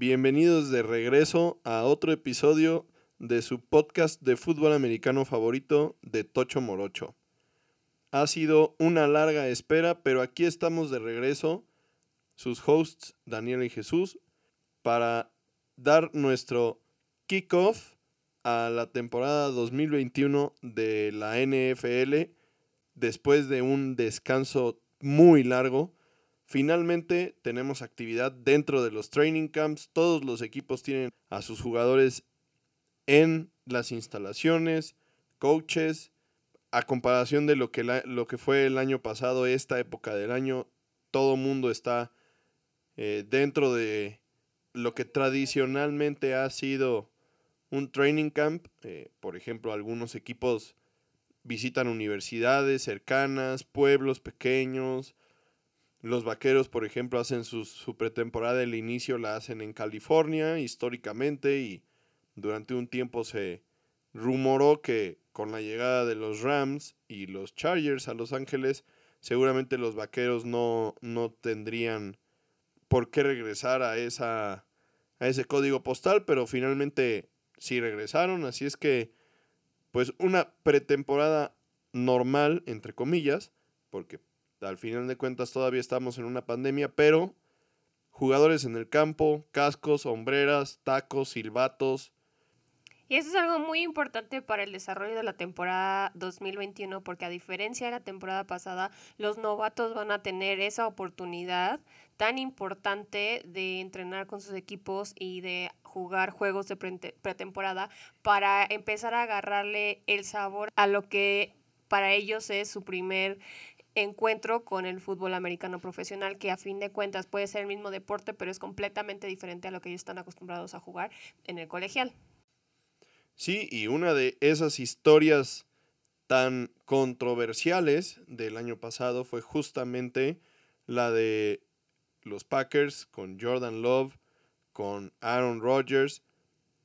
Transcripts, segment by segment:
Bienvenidos de regreso a otro episodio de su podcast de fútbol americano favorito de Tocho Morocho. Ha sido una larga espera, pero aquí estamos de regreso, sus hosts Daniel y Jesús, para dar nuestro kickoff a la temporada 2021 de la NFL después de un descanso muy largo. Finalmente tenemos actividad dentro de los training camps. Todos los equipos tienen a sus jugadores en las instalaciones, coaches, a comparación de lo que, lo que fue el año pasado, esta época del año, todo mundo está eh, dentro de lo que tradicionalmente ha sido un training camp. Eh, por ejemplo, algunos equipos visitan universidades cercanas, pueblos pequeños. Los vaqueros, por ejemplo, hacen su, su pretemporada, el inicio la hacen en California históricamente y durante un tiempo se rumoró que con la llegada de los Rams y los Chargers a Los Ángeles, seguramente los vaqueros no, no tendrían por qué regresar a, esa, a ese código postal, pero finalmente sí regresaron, así es que pues una pretemporada normal, entre comillas, porque al final de cuentas todavía estamos en una pandemia, pero jugadores en el campo, cascos, sombreras, tacos, silbatos, y eso es algo muy importante para el desarrollo de la temporada 2021 porque a diferencia de la temporada pasada, los novatos van a tener esa oportunidad tan importante de entrenar con sus equipos y de jugar juegos de pretemporada para empezar a agarrarle el sabor a lo que para ellos es su primer encuentro con el fútbol americano profesional, que a fin de cuentas puede ser el mismo deporte, pero es completamente diferente a lo que ellos están acostumbrados a jugar en el colegial. Sí, y una de esas historias tan controversiales del año pasado fue justamente la de los Packers con Jordan Love, con Aaron Rodgers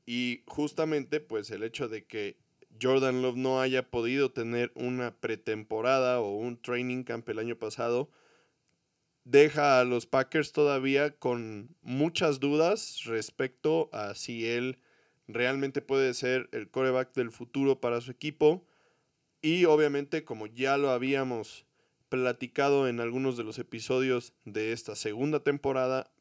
y justamente pues el hecho de que Jordan Love no haya podido tener una pretemporada o un training camp el año pasado deja a los Packers todavía con muchas dudas respecto a si él realmente puede ser el coreback del futuro para su equipo. Y obviamente, como ya lo habíamos platicado en algunos de los episodios de esta segunda temporada,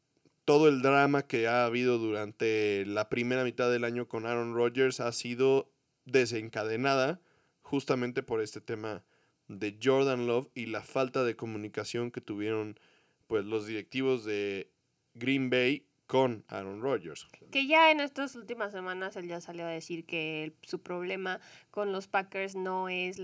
todo el drama que ha habido durante la primera mitad del año con Aaron Rodgers ha sido desencadenada justamente por este tema de Jordan Love y la falta de comunicación que tuvieron pues los directivos de Green Bay con Aaron Rodgers. Que ya en estas últimas semanas él ya salió a decir que su problema con los Packers no es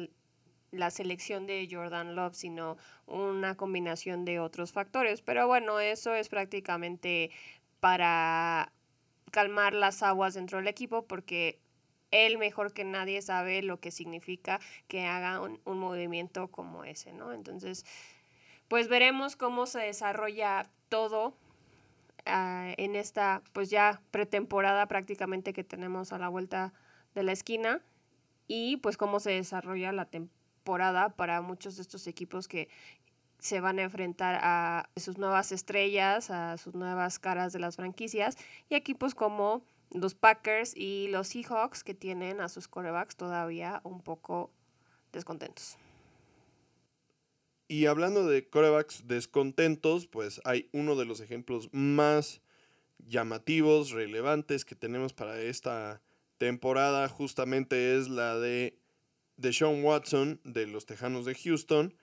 la selección de Jordan Love, sino una combinación de otros factores. Pero bueno, eso es prácticamente para calmar las aguas dentro del equipo porque él mejor que nadie sabe lo que significa que haga un, movimiento como ese, ¿no? Entonces, pues veremos cómo se desarrolla todo Ah, en esta pues ya pretemporada prácticamente que tenemos a la vuelta de la esquina y pues cómo se desarrolla la temporada para muchos de estos equipos que se van a enfrentar a sus nuevas estrellas, a sus nuevas caras de las franquicias y equipos como los Packers y los Seahawks que tienen a sus corebacks todavía un poco descontentos. Y hablando de corebacks descontentos, pues hay uno de los ejemplos más llamativos, relevantes que tenemos para esta temporada, justamente es la de Sean Watson de los Tejanos de Houston,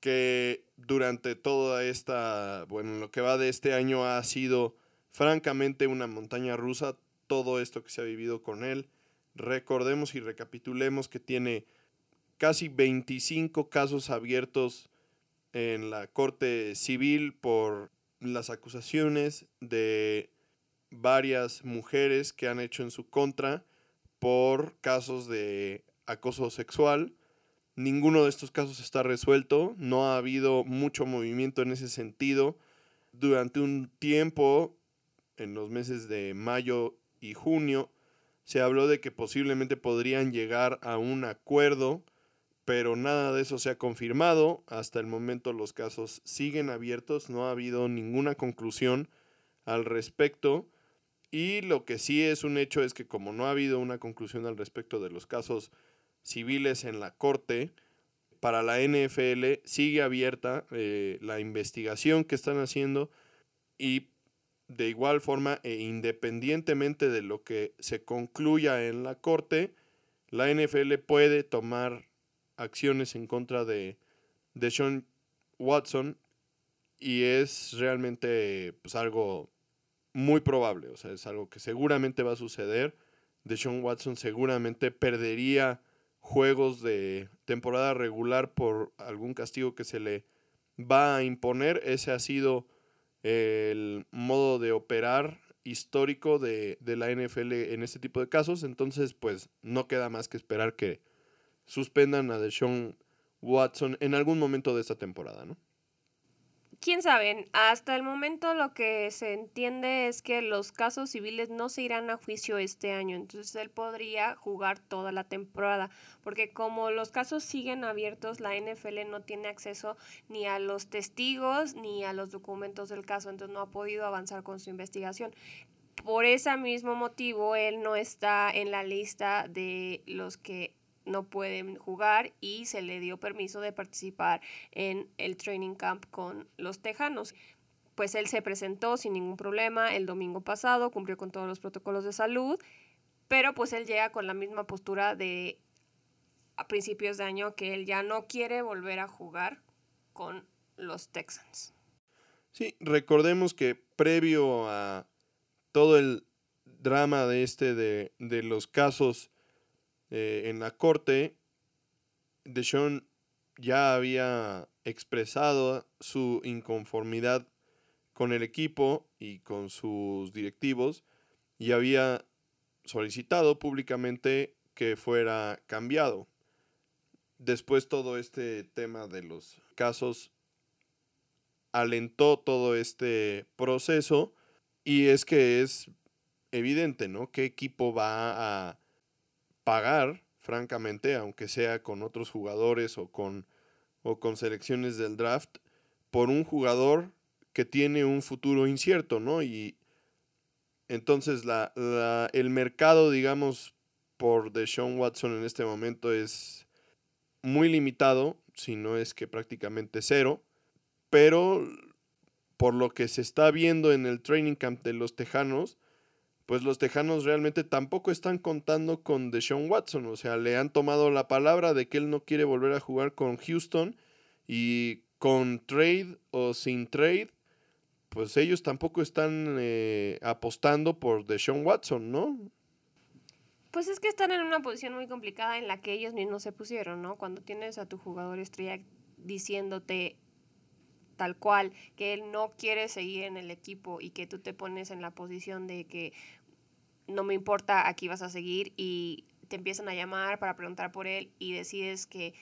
que durante toda esta, bueno, lo que va de este año ha sido francamente una montaña rusa, todo esto que se ha vivido con él. Recordemos y recapitulemos que tiene casi 25 casos abiertos en la Corte Civil por las acusaciones de varias mujeres que han hecho en su contra por casos de acoso sexual. Ninguno de estos casos está resuelto, no ha habido mucho movimiento en ese sentido. Durante un tiempo, en los meses de mayo y junio, se habló de que posiblemente podrían llegar a un acuerdo pero nada de eso se ha confirmado. Hasta el momento los casos siguen abiertos, no ha habido ninguna conclusión al respecto. Y lo que sí es un hecho es que como no ha habido una conclusión al respecto de los casos civiles en la corte, para la NFL sigue abierta eh, la investigación que están haciendo y de igual forma e independientemente de lo que se concluya en la corte, la NFL puede tomar acciones en contra de, de Sean Watson y es realmente pues, algo muy probable, o sea, es algo que seguramente va a suceder. De Sean Watson seguramente perdería juegos de temporada regular por algún castigo que se le va a imponer. Ese ha sido el modo de operar histórico de, de, la NFL en este tipo de casos. Entonces, pues no queda más que esperar que suspendan a Deshaun Watson en algún momento de esta temporada, ¿no? Quién sabe, hasta el momento lo que se entiende es que los casos civiles no se irán a juicio este año, entonces él podría jugar toda la temporada, porque como los casos siguen abiertos, la NFL no tiene acceso ni a los testigos ni a los documentos del caso, entonces no ha podido avanzar con su investigación. Por ese mismo motivo, él no está en la lista de los que no pueden jugar y se le dio permiso de participar en el training camp con los Tejanos. Pues él se presentó sin ningún problema el domingo pasado, cumplió con todos los protocolos de salud, pero pues él llega con la misma postura de a principios de año que él ya no quiere volver a jugar con los Texans. Sí, recordemos que previo a todo el drama de este de, de los casos eh, en la corte, Deshaun ya había expresado su inconformidad con el equipo y con sus directivos y había solicitado públicamente que fuera cambiado. Después todo este tema de los casos alentó todo este proceso y es que es evidente, ¿no? ¿Qué equipo va a pagar, francamente, aunque sea con otros jugadores o con, o con selecciones del draft, por un jugador que tiene un futuro incierto, ¿no? Y entonces la, el mercado, digamos, por Deshaun Watson en este momento es muy limitado, si no es que prácticamente cero, pero por lo que se está viendo en el training camp de los Tejanos, pues los Tejanos realmente tampoco están contando con Deshaun Watson. O sea, le han tomado la palabra de que él no quiere volver a jugar con Houston y con trade o sin trade, pues ellos tampoco están eh, apostando por Deshaun Watson, ¿no? Pues es que están en una posición muy complicada en la que ellos mismos se pusieron, ¿no? Cuando tienes a tu jugador estrella diciéndote tal cual, que él no quiere seguir en el equipo y que tú te pones en la posición de que no me importa, aquí vas a seguir y te empiezan a llamar para preguntar por él y decides que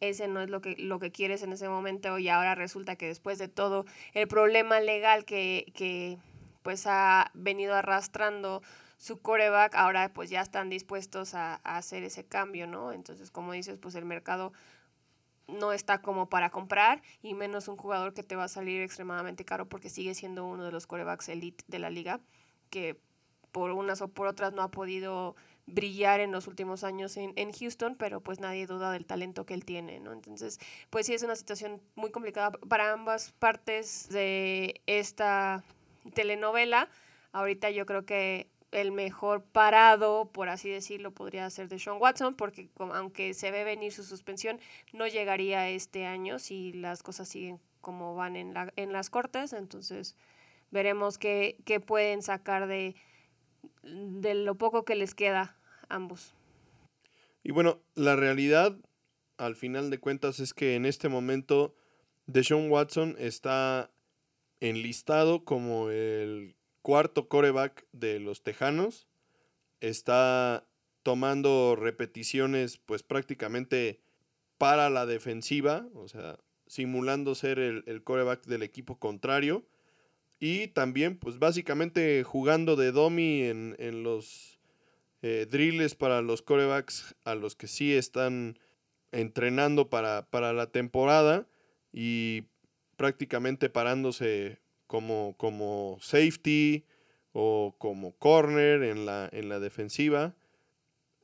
ese no es lo que, lo que quieres en ese momento y ahora resulta que después de todo el problema legal que, que pues ha venido arrastrando su coreback, ahora pues ya están dispuestos a, hacer ese cambio, ¿no? Entonces, como dices, pues el mercado no está como para comprar y menos un jugador que te va a salir extremadamente caro porque sigue siendo uno de los corebacks elite de la liga que por unas o por otras no ha podido brillar en los últimos años en, en, Houston, pero pues nadie duda del talento que él tiene, ¿no? Entonces, pues sí es una situación muy complicada para ambas partes de esta telenovela. Ahorita yo creo que el mejor parado, por así decirlo, podría ser de Sean Watson, porque aunque se ve venir su suspensión, no llegaría este año si las cosas siguen como van en, la, en las cortes. Entonces, veremos qué, qué pueden sacar de, de lo poco que les queda ambos. Y bueno, la realidad, al final de cuentas, es que en este momento Deshaun Watson está enlistado como el cuarto coreback de los Tejanos. Está tomando repeticiones, pues prácticamente para la defensiva, o sea, simulando ser el, el coreback del equipo contrario. Y también, pues básicamente jugando de domi en, en los eh, drills para los corebacks a los que sí están entrenando para, para la temporada y prácticamente parándose como, como safety o como corner en la, en la defensiva.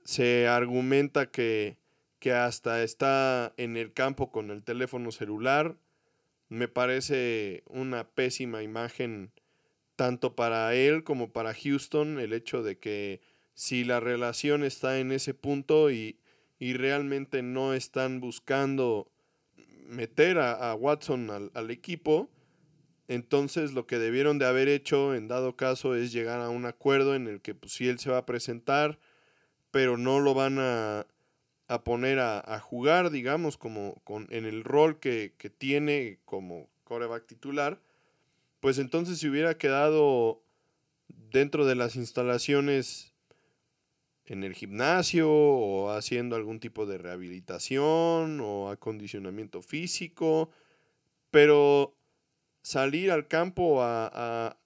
Se argumenta que, que hasta está en el campo con el teléfono celular. Me parece una pésima imagen tanto para él como para Houston el hecho de que si la relación está en ese punto y, y realmente no están buscando meter a, Watson al, al, equipo, entonces lo que debieron de haber hecho en dado caso es llegar a un acuerdo en el que pues, si él se va a presentar, pero no lo van a, a poner a, a, jugar, digamos, como con, en el rol que, que tiene como coreback titular, pues entonces si hubiera quedado dentro de las instalaciones en el gimnasio o haciendo algún tipo de rehabilitación o acondicionamiento físico, pero salir al campo a,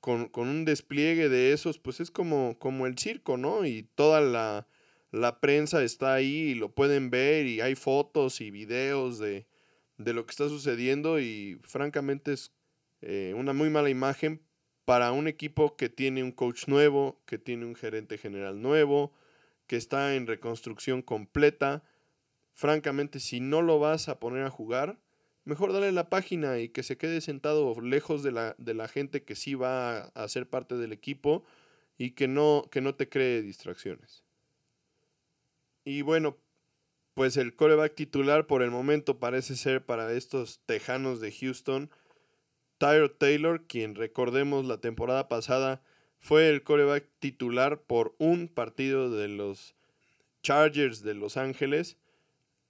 con, un despliegue de esos, pues es como, como el circo, ¿no? Y toda la, la, prensa está ahí y lo pueden ver y hay fotos y videos de, de lo que está sucediendo y francamente es eh, una muy mala imagen para un equipo que tiene un coach nuevo, que tiene un gerente general nuevo, que está en reconstrucción completa. Francamente, si no lo vas a poner a jugar, mejor dale la página y que se quede sentado lejos de la, de la gente que sí va a, ser parte del equipo y que no, que no te cree distracciones. Y bueno, pues el coreback titular por el momento parece ser para estos Tejanos de Houston Tyler Taylor, quien recordemos la temporada pasada fue el coreback titular por un partido de los Chargers de Los Ángeles,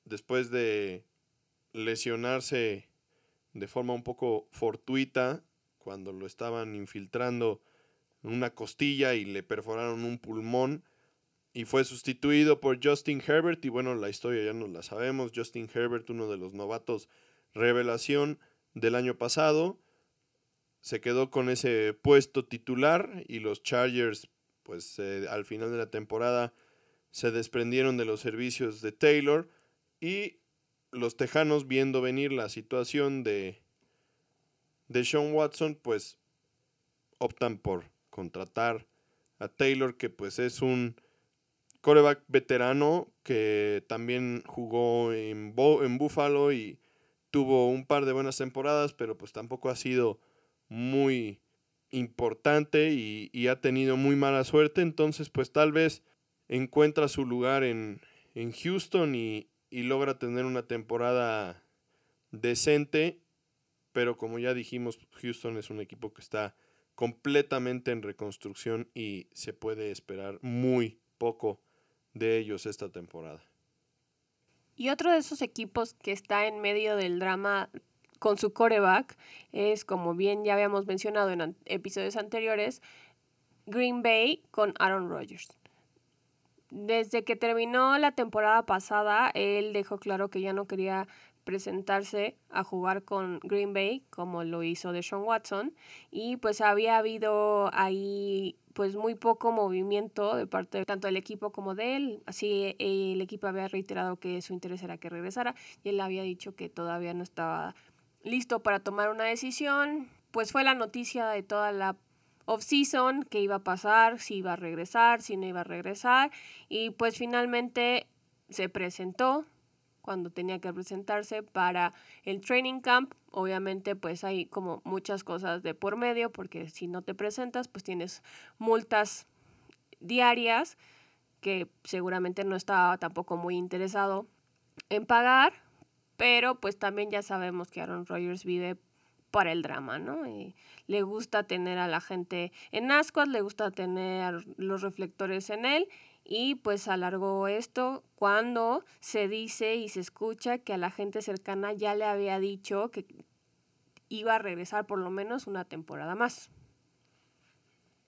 después de lesionarse de forma un poco fortuita cuando lo estaban infiltrando en una costilla y le perforaron un pulmón y fue sustituido por Justin Herbert y bueno, la historia ya nos la sabemos, Justin Herbert, uno de los novatos revelación del año pasado, se quedó con ese puesto titular y los Chargers, pues al final de la temporada se desprendieron de los servicios de Taylor y los Tejanos viendo venir la situación de, de Sean Watson, pues optan por contratar a Taylor, que pues es un coreback veterano que también jugó en, en Buffalo y tuvo un par de buenas temporadas, pero pues tampoco ha sido muy importante y, ha tenido muy mala suerte, entonces pues tal vez encuentra su lugar en, en Houston y, y logra tener una temporada decente, pero como ya dijimos, Houston es un equipo que está completamente en reconstrucción y se puede esperar muy poco de ellos esta temporada. Y otro de esos equipos que está en medio del drama con su coreback es, como bien ya habíamos mencionado en episodios anteriores, Green Bay con Aaron Rodgers. Desde que terminó la temporada pasada, él dejó claro que ya no quería presentarse a jugar con Green Bay como lo hizo de Sean Watson y pues había habido ahí pues muy poco movimiento de parte tanto del equipo como de él. Así el equipo había reiterado que su interés era que regresara y él había dicho que todavía no estaba listo para tomar una decisión. Pues fue la noticia de toda la off-season, qué iba a pasar, si iba a regresar, si no iba a regresar. Y pues finalmente se presentó cuando tenía que presentarse para el training camp. Obviamente pues hay como muchas cosas de por medio porque si no te presentas pues tienes multas diarias que seguramente no estaba tampoco muy interesado en pagar pero pues también ya sabemos que Aaron Rodgers vive para el drama, ¿no? Y le gusta tener a la gente en ascuas, le gusta tener los reflectores en él y pues alargó esto cuando se dice y se escucha que a la gente cercana ya le había dicho que iba a regresar por lo menos una temporada más.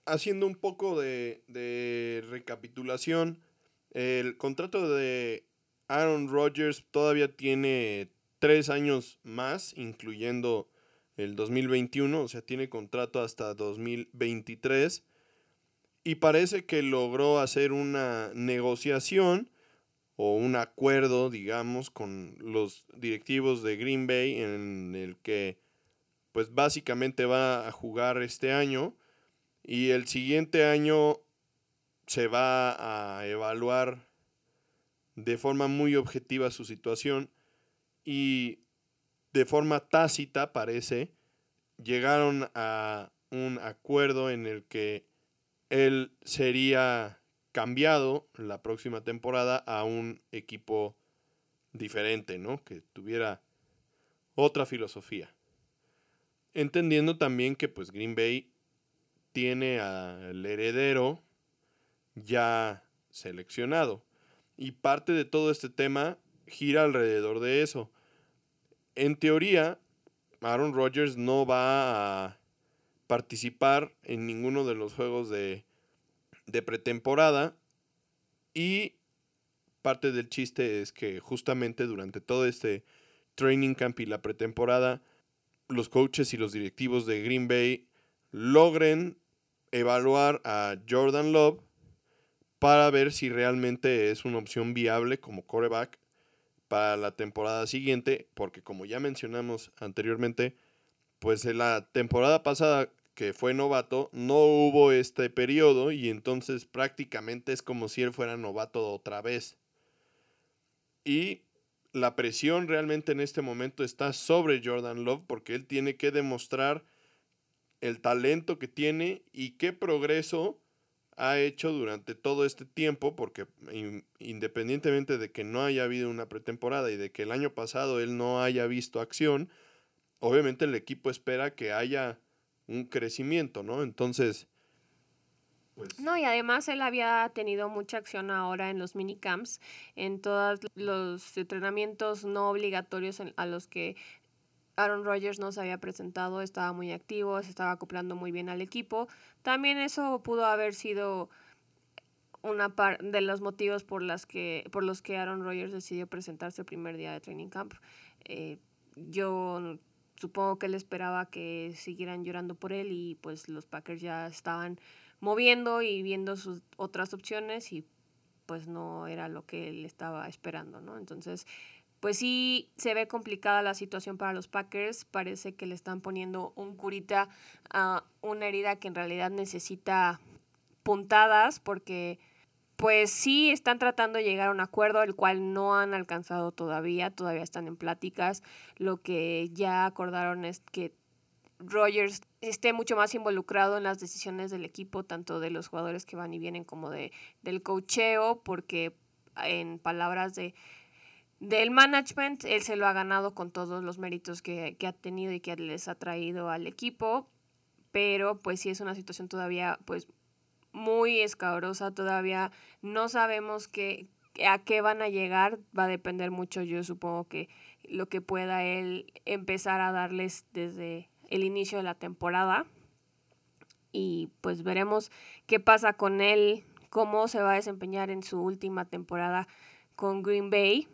Haciendo un poco de, de recapitulación, el contrato de Aaron Rodgers todavía tiene tres años más, incluyendo el 2021, o sea, tiene contrato hasta 2023. Y parece que logró hacer una negociación o un acuerdo, digamos, con los directivos de Green Bay en el que pues básicamente va a jugar este año y el siguiente año se va a evaluar de forma muy objetiva su situación y de forma tácita parece llegaron a un acuerdo en el que él sería cambiado la próxima temporada a un equipo diferente, ¿no? Que tuviera otra filosofía. Entendiendo también que pues Green Bay tiene al heredero ya seleccionado. Y parte de todo este tema gira alrededor de eso. En teoría, Aaron Rodgers no va a participar en ninguno de los juegos de, de pretemporada. Y parte del chiste es que justamente durante todo este training camp y la pretemporada, los coaches y los directivos de Green Bay logren evaluar a Jordan Love para ver si realmente es una opción viable como coreback para la temporada siguiente, porque como ya mencionamos anteriormente, pues en la temporada pasada que fue novato, no hubo este periodo y entonces prácticamente es como si él fuera novato otra vez. Y la presión realmente en este momento está sobre Jordan Love porque él tiene que demostrar el talento que tiene y qué progreso ha hecho durante todo este tiempo, porque independientemente de que no haya habido una pretemporada y de que el año pasado él no haya visto acción, obviamente el equipo espera que haya un crecimiento, ¿no? Entonces... Pues no, y además él había tenido mucha acción ahora en los minicamps, en todos los entrenamientos no obligatorios a los que Aaron Rodgers no se había presentado, estaba muy activo, se estaba acoplando muy bien al equipo. También eso pudo haber sido una par de los motivos por, las que, por los que Aaron Rodgers decidió presentarse el primer día de training camp. Eh, yo supongo que él esperaba que siguieran llorando por él y pues los Packers ya estaban moviendo y viendo sus otras opciones y pues no era lo que él estaba esperando, ¿no? Entonces, pues sí se ve complicada la situación para los Packers, parece que le están poniendo un curita a una herida que en realidad necesita puntadas porque pues sí están tratando de llegar a un acuerdo, el cual no han alcanzado todavía, todavía están en pláticas. Lo que ya acordaron es que Rogers esté mucho más involucrado en las decisiones del equipo, tanto de los jugadores que van y vienen como de, del cocheo, porque en palabras de del management, él se lo ha ganado con todos los méritos que, que ha tenido y que les ha traído al equipo, pero pues sí es una situación todavía pues muy escabrosa todavía. No sabemos qué, a qué van a llegar. Va a depender mucho, yo supongo que lo que pueda él empezar a darles desde el inicio de la temporada. Y pues veremos qué pasa con él, cómo se va a desempeñar en su última temporada con Green Bay.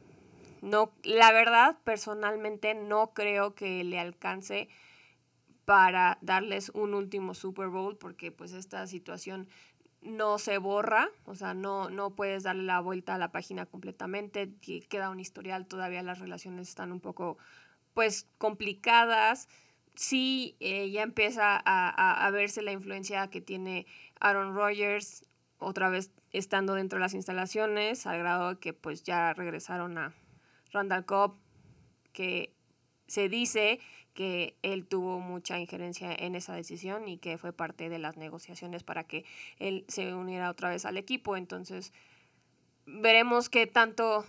No, la verdad, personalmente no creo que le alcance para darles un último Super Bowl, porque pues esta situación no se borra, o sea, no, no puedes darle la vuelta a la página completamente, queda un historial, todavía las relaciones están un poco, pues, complicadas. Sí, eh, ya empieza a, a, verse la influencia que tiene Aaron Rodgers, otra vez estando dentro de las instalaciones, al grado que pues ya regresaron a Randall Cobb, que se dice que él tuvo mucha injerencia en esa decisión y que fue parte de las negociaciones para que él se uniera otra vez al equipo. Entonces, veremos qué tanto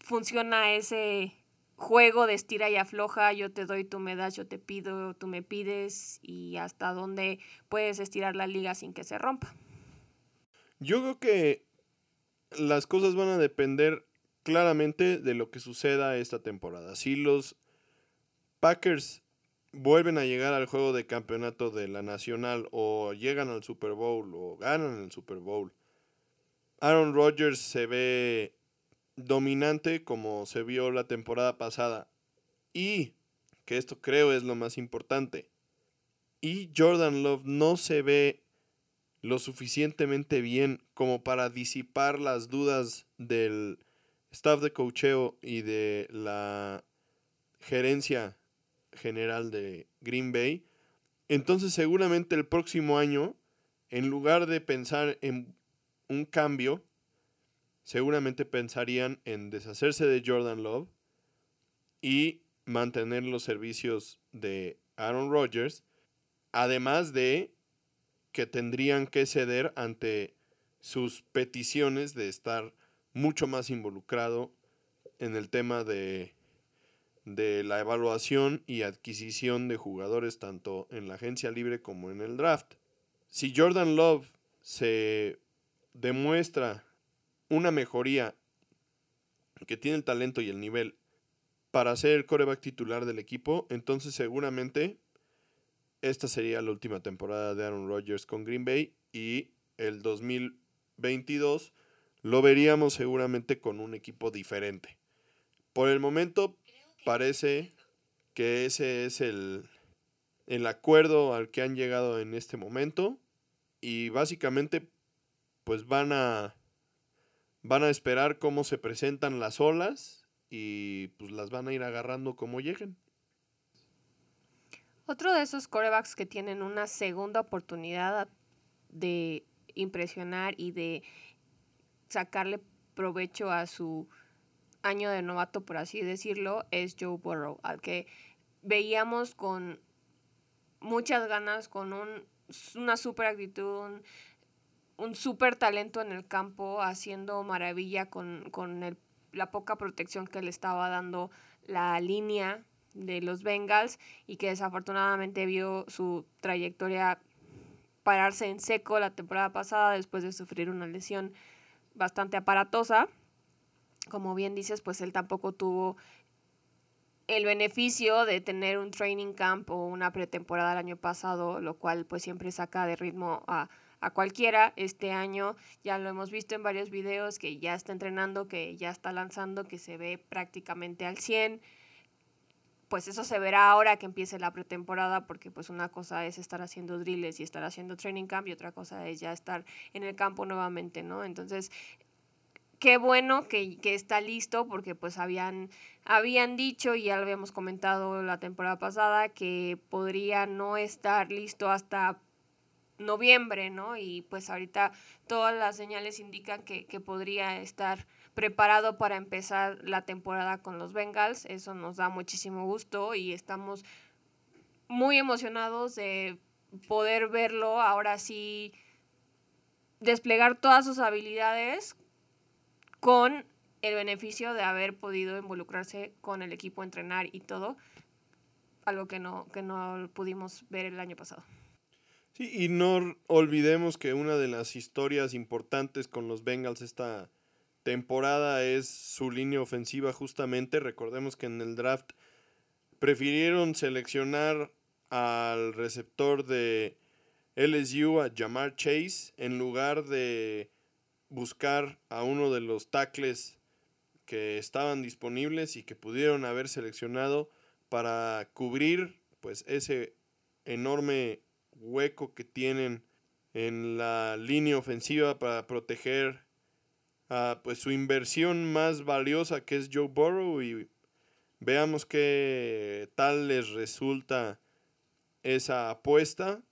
funciona ese juego de estira y afloja, yo te doy, tú me das, yo te pido, tú me pides y hasta dónde puedes estirar la liga sin que se rompa. Yo creo que las cosas van a depender claramente de lo que suceda esta temporada. Si los Packers vuelven a llegar al juego de campeonato de la Nacional o llegan al Super Bowl o ganan el Super Bowl, Aaron Rodgers se ve dominante como se vio la temporada pasada. Y, que esto creo es lo más importante, y Jordan Love no se ve lo suficientemente bien como para disipar las dudas del staff de cocheo y de la gerencia general de Green Bay. Entonces seguramente el próximo año, en lugar de pensar en un cambio, seguramente pensarían en deshacerse de Jordan Love y mantener los servicios de Aaron Rodgers, además de que tendrían que ceder ante sus peticiones de estar mucho más involucrado en el tema de, de la evaluación y adquisición de jugadores tanto en la agencia libre como en el draft. Si Jordan Love se demuestra una mejoría que tiene el talento y el nivel para ser el coreback titular del equipo, entonces seguramente esta sería la última temporada de Aaron Rodgers con Green Bay y el 2022 lo veríamos seguramente con un equipo diferente. Por el momento parece que ese es el, el acuerdo al que han llegado en este momento y básicamente pues van a van a esperar cómo se presentan las olas y pues las van a ir agarrando como lleguen. Otro de esos corebacks que tienen una segunda oportunidad de impresionar y de sacarle provecho a su año de novato, por así decirlo, es Joe Burrow, al que veíamos con muchas ganas, con un, una super actitud, un, super talento en el campo, haciendo maravilla con, con el, la poca protección que le estaba dando la línea de los Bengals y que desafortunadamente vio su trayectoria pararse en seco la temporada pasada después de sufrir una lesión bastante aparatosa. Como bien dices, pues él tampoco tuvo el beneficio de tener un training camp o una pretemporada el año pasado, lo cual pues siempre saca de ritmo a, a cualquiera. Este año ya lo hemos visto en varios videos que ya está entrenando, que ya está lanzando, que se ve prácticamente al 100 pues eso se verá ahora que empiece la pretemporada, porque pues una cosa es estar haciendo drills y estar haciendo training camp y otra cosa es ya estar en el campo nuevamente, ¿no? Entonces, qué bueno que, que, está listo porque pues habían, habían dicho y ya lo habíamos comentado la temporada pasada que podría no estar listo hasta noviembre, ¿no? Y pues ahorita todas las señales indican que, que podría estar preparado para empezar la temporada con los Bengals. Eso nos da muchísimo gusto y estamos muy emocionados de poder verlo ahora sí desplegar todas sus habilidades con el beneficio de haber podido involucrarse con el equipo, entrenar y todo, algo que no, que no pudimos ver el año pasado. Sí, y no olvidemos que una de las historias importantes con los Bengals esta temporada es su línea ofensiva justamente. Recordemos que en el draft prefirieron seleccionar al receptor de LSU, a Jamar Chase, en lugar de buscar a uno de los tackles que estaban disponibles y que pudieron haber seleccionado para cubrir pues ese enorme hueco que tienen en la línea ofensiva para proteger pues su inversión más valiosa que es Joe Burrow y veamos qué tal les resulta esa apuesta.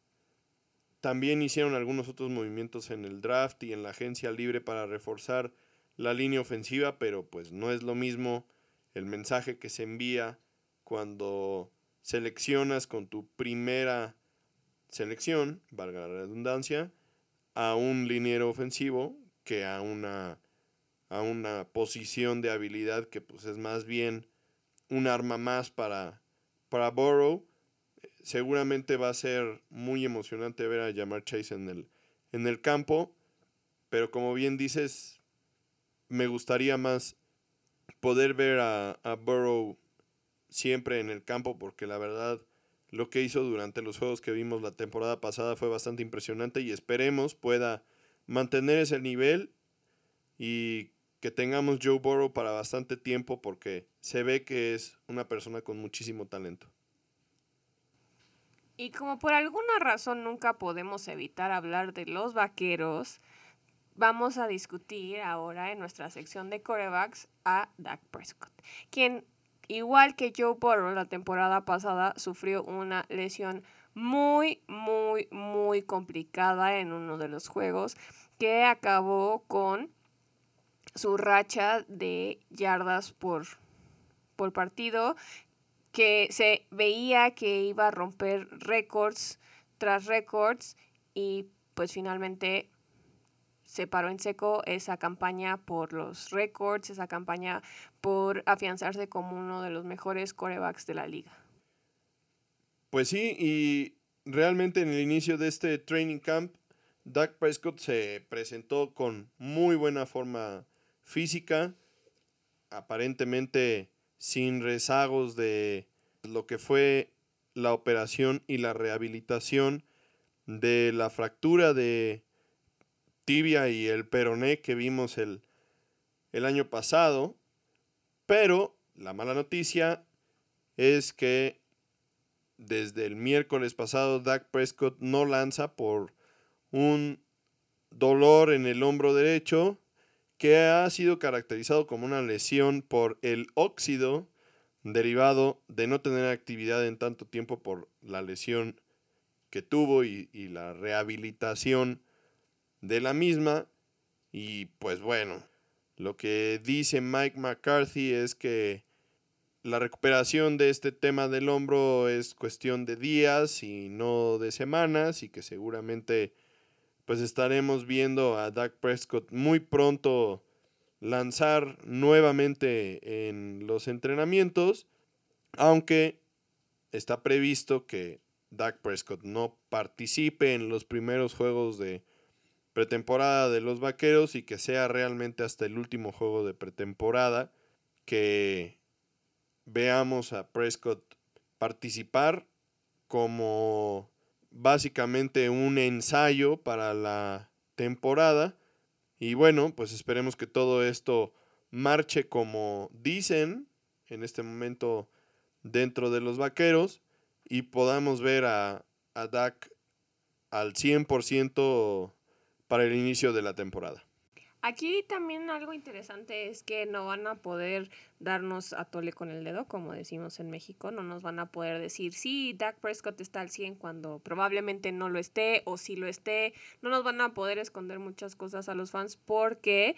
También hicieron algunos otros movimientos en el draft y en la agencia libre para reforzar la línea ofensiva, pero pues no es lo mismo el mensaje que se envía cuando seleccionas con tu primera selección, valga la redundancia, a un liniero ofensivo que a una a una posición de habilidad que pues es más bien un arma más para, para. Seguramente va a ser muy emocionante ver a Jamar Chase en el, en el campo, pero como bien dices, me gustaría más poder ver a, a Burrow siempre en el campo porque la verdad lo que hizo durante los juegos que vimos la temporada pasada fue bastante impresionante y esperemos pueda mantener ese nivel y que tengamos Joe Burrow para bastante tiempo porque se ve que es una persona con muchísimo talento. Y como por alguna razón nunca podemos evitar hablar de los vaqueros, vamos a discutir ahora en nuestra sección de corebacks a Dak Prescott, quien igual que Joe Burrow la temporada pasada sufrió una lesión muy, muy, muy complicada en uno de los juegos que acabó con su racha de yardas por, por partido, que se veía que iba a romper récords tras récords y pues finalmente se paró en seco esa campaña por los récords, esa campaña por afianzarse como uno de los mejores corebacks de la liga. Pues sí, y realmente en el inicio de este training camp, Dak Prescott se presentó con muy buena forma física, aparentemente sin rezagos de lo que fue la operación y la rehabilitación de la fractura de tibia y el peroné que vimos el, el año pasado. Pero la mala noticia es que desde el miércoles pasado Dak Prescott no lanza por un dolor en el hombro derecho que ha sido caracterizado como una lesión por el óxido derivado de no tener actividad en tanto tiempo por la lesión que tuvo y, la rehabilitación de la misma. Y pues bueno, lo que dice Mike McCarthy es que la recuperación de este tema del hombro es cuestión de días y no de semanas y que seguramente pues estaremos viendo a Dak Prescott muy pronto lanzar nuevamente en los entrenamientos, aunque está previsto que Dak Prescott no participe en los primeros juegos de pretemporada de los Vaqueros y que sea realmente hasta el último juego de pretemporada que veamos a Prescott participar como básicamente un ensayo para la temporada. Y bueno, pues esperemos que todo esto marche como dicen en este momento dentro de los vaqueros y podamos ver a, a Dak al 100% para el inicio de la temporada. Aquí también algo interesante es que no van a poder darnos a tole con el dedo, como decimos en México, no nos van a poder decir, sí, Dak Prescott está al 100 cuando probablemente no lo esté o si lo esté, no nos van a poder esconder muchas cosas a los fans porque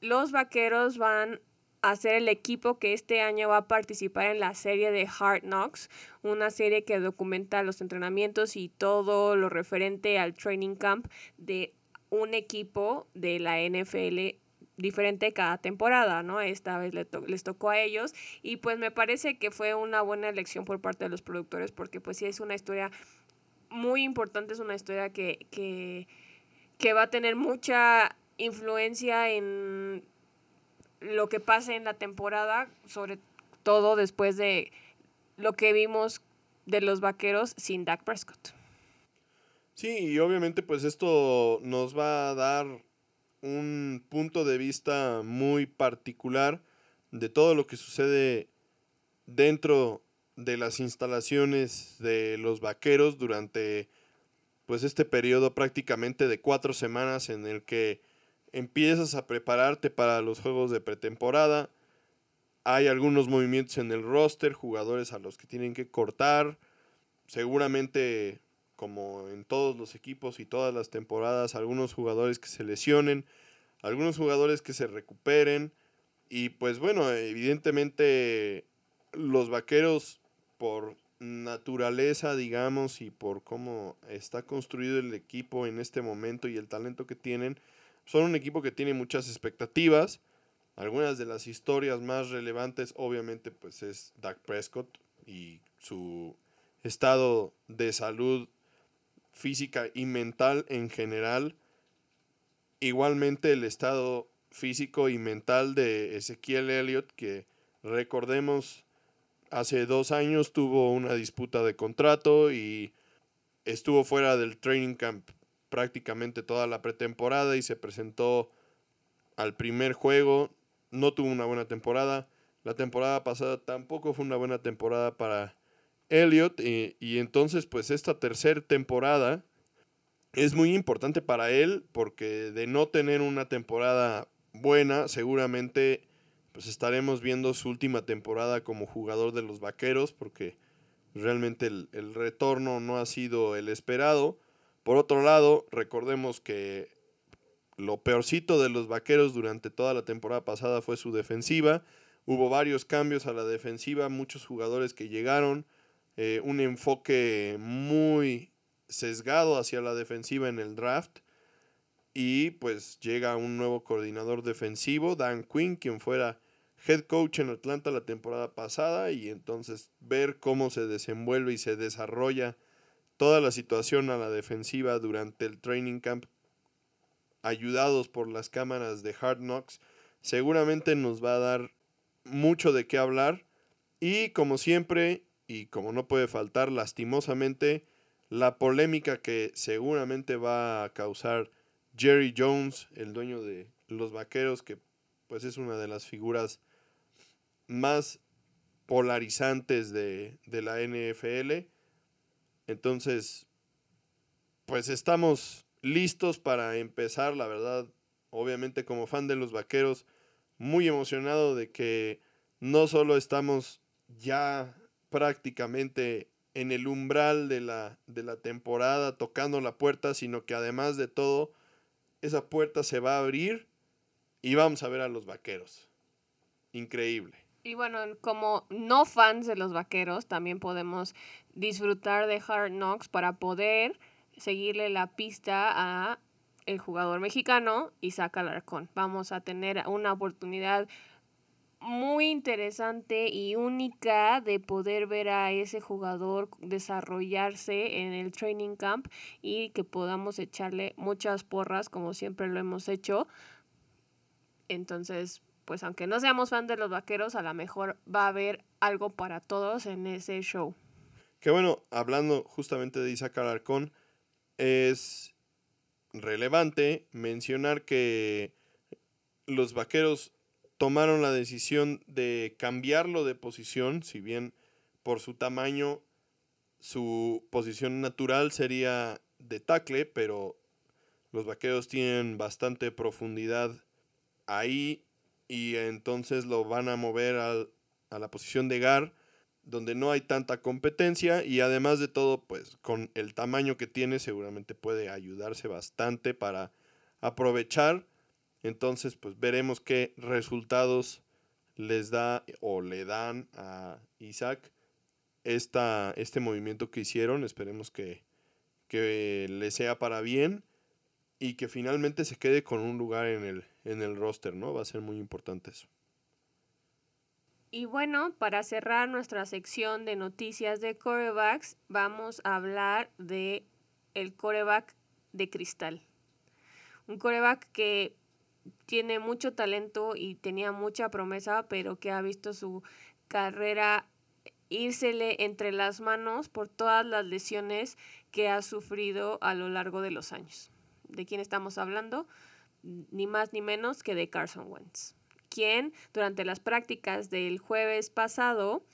los vaqueros van a ser el equipo que este año va a participar en la serie de Hard Knocks, una serie que documenta los entrenamientos y todo lo referente al training camp de un equipo de la NFL diferente cada temporada, ¿no? Esta vez les, tocó a ellos y pues me parece que fue una buena elección por parte de los productores porque pues sí es una historia muy importante, es una historia que, que, que va a tener mucha influencia en lo que pase en la temporada, sobre todo después de lo que vimos de los vaqueros sin Dak Prescott. Sí, y obviamente pues esto nos va a dar un punto de vista muy particular de todo lo que sucede dentro de las instalaciones de los vaqueros durante pues este periodo prácticamente de cuatro semanas en el que empiezas a prepararte para los juegos de pretemporada. Hay algunos movimientos en el roster, jugadores a los que tienen que cortar. Seguramente como en todos los equipos y todas las temporadas, algunos jugadores que se lesionen, algunos jugadores que se recuperen. Y pues bueno, evidentemente los vaqueros por naturaleza, digamos, y por cómo está construido el equipo en este momento y el talento que tienen, son un equipo que tiene muchas expectativas. Algunas de las historias más relevantes, obviamente, pues es Dak Prescott y su estado de salud física y mental en general. Igualmente el estado físico y mental de Ezequiel Elliott, que recordemos hace dos años tuvo una disputa de contrato y estuvo fuera del training camp prácticamente toda la pretemporada y se presentó al primer juego. No tuvo una buena temporada. La temporada pasada tampoco fue una buena temporada para Elliot y, entonces pues esta tercera temporada es muy importante para él porque de no tener una temporada buena seguramente pues estaremos viendo su última temporada como jugador de los Vaqueros porque realmente el, el retorno no ha sido el esperado. Por otro lado, recordemos que lo peorcito de los Vaqueros durante toda la temporada pasada fue su defensiva. Hubo varios cambios a la defensiva, muchos jugadores que llegaron, eh, un enfoque muy sesgado hacia la defensiva en el draft. Y pues llega un nuevo coordinador defensivo, Dan Quinn, quien fuera head coach en Atlanta la temporada pasada. Y entonces ver cómo se desenvuelve y se desarrolla toda la situación a la defensiva durante el training camp, ayudados por las cámaras de Hard Knocks, seguramente nos va a dar mucho de qué hablar. Y como siempre, y como no puede faltar, lastimosamente, la polémica que seguramente va a causar Jerry Jones, el dueño de los Vaqueros, que pues es una de las figuras más polarizantes de, de la NFL. Entonces, pues estamos listos para empezar, la verdad, obviamente como fan de los Vaqueros, muy emocionado de que no solo estamos ya prácticamente en el umbral de la, de la temporada tocando la puerta, sino que además de todo, esa puerta se va a abrir y vamos a ver a los vaqueros. Increíble. Y bueno, como no fans de los vaqueros, también podemos disfrutar de Hard Knocks para poder seguirle la pista a el jugador mexicano Isaac Alarcón. Vamos a tener una oportunidad muy interesante y única de poder ver a ese jugador desarrollarse en el training camp y que podamos echarle muchas porras como siempre lo hemos hecho. Entonces, pues aunque no seamos fan de los vaqueros, a lo mejor va a haber algo para todos en ese show. Que bueno, hablando justamente de Isaac Alarcón, es relevante mencionar que los vaqueros tomaron la decisión de cambiarlo de posición, si bien por su tamaño su posición natural sería de tackle, pero los vaqueros tienen bastante profundidad ahí y entonces lo van a mover al, a la posición de gar, donde no hay tanta competencia y además de todo, pues con el tamaño que tiene seguramente puede ayudarse bastante para aprovechar entonces, pues veremos qué resultados les da o le dan a Isaac esta, este movimiento que hicieron. Esperemos que, que le sea para bien y que finalmente se quede con un lugar en el, en el roster, ¿no? Va a ser muy importante eso. Y bueno, para cerrar nuestra sección de noticias de corebacks, vamos a hablar de el coreback de cristal. Un coreback que tiene mucho talento y tenía mucha promesa, pero que ha visto su carrera írsele entre las manos por todas las lesiones que ha sufrido a lo largo de los años. ¿De quién estamos hablando? Ni más ni menos que de Carson Wentz, quien durante las prácticas del jueves pasado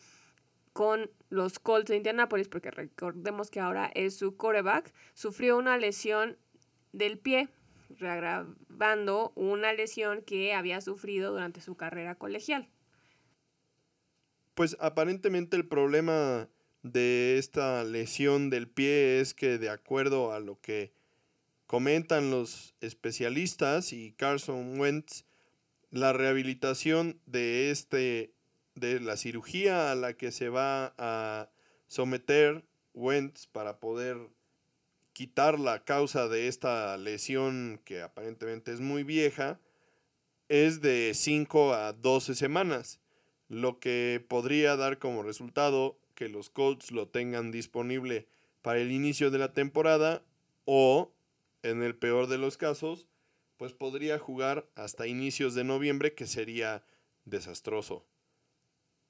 con los Colts de Indianapolis, porque recordemos que ahora es su coreback, sufrió una lesión del pie reagravando una lesión que había sufrido durante su carrera colegial. Pues aparentemente el problema de esta lesión del pie es que de acuerdo a lo que comentan los especialistas y Carson Wentz, la rehabilitación de este de la cirugía a la que se va a someter Wentz para poder quitar la causa de esta lesión que aparentemente es muy vieja es de 5 a 12 semanas, lo que podría dar como resultado que los Colts lo tengan disponible para el inicio de la temporada o, en el peor de los casos, pues podría jugar hasta inicios de noviembre, que sería desastroso.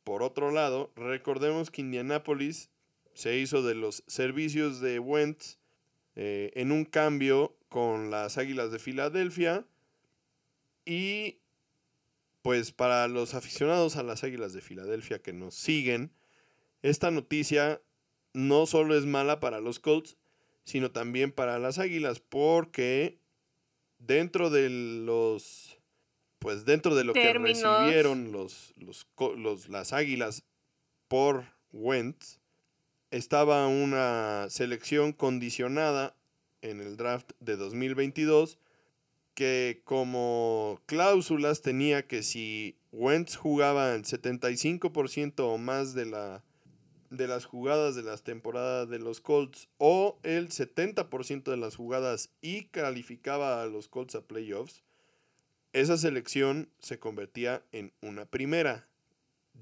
Por otro lado, recordemos que Indianapolis se hizo de los servicios de Wentz eh, en un cambio con las Águilas de Filadelfia. Y pues para los aficionados a las Águilas de Filadelfia que nos siguen, esta noticia no solo es mala para los Colts, sino también para las Águilas, porque dentro de los pues dentro de lo Términos. que recibieron los, los, los- las Águilas por Wentz, estaba una selección condicionada en el draft de 2022 que como cláusulas tenía que si Wentz jugaba el 75% o más de, la, de las jugadas de las temporadas de los Colts o el 70% de las jugadas y calificaba a los Colts a playoffs, esa selección se convertía en una primera.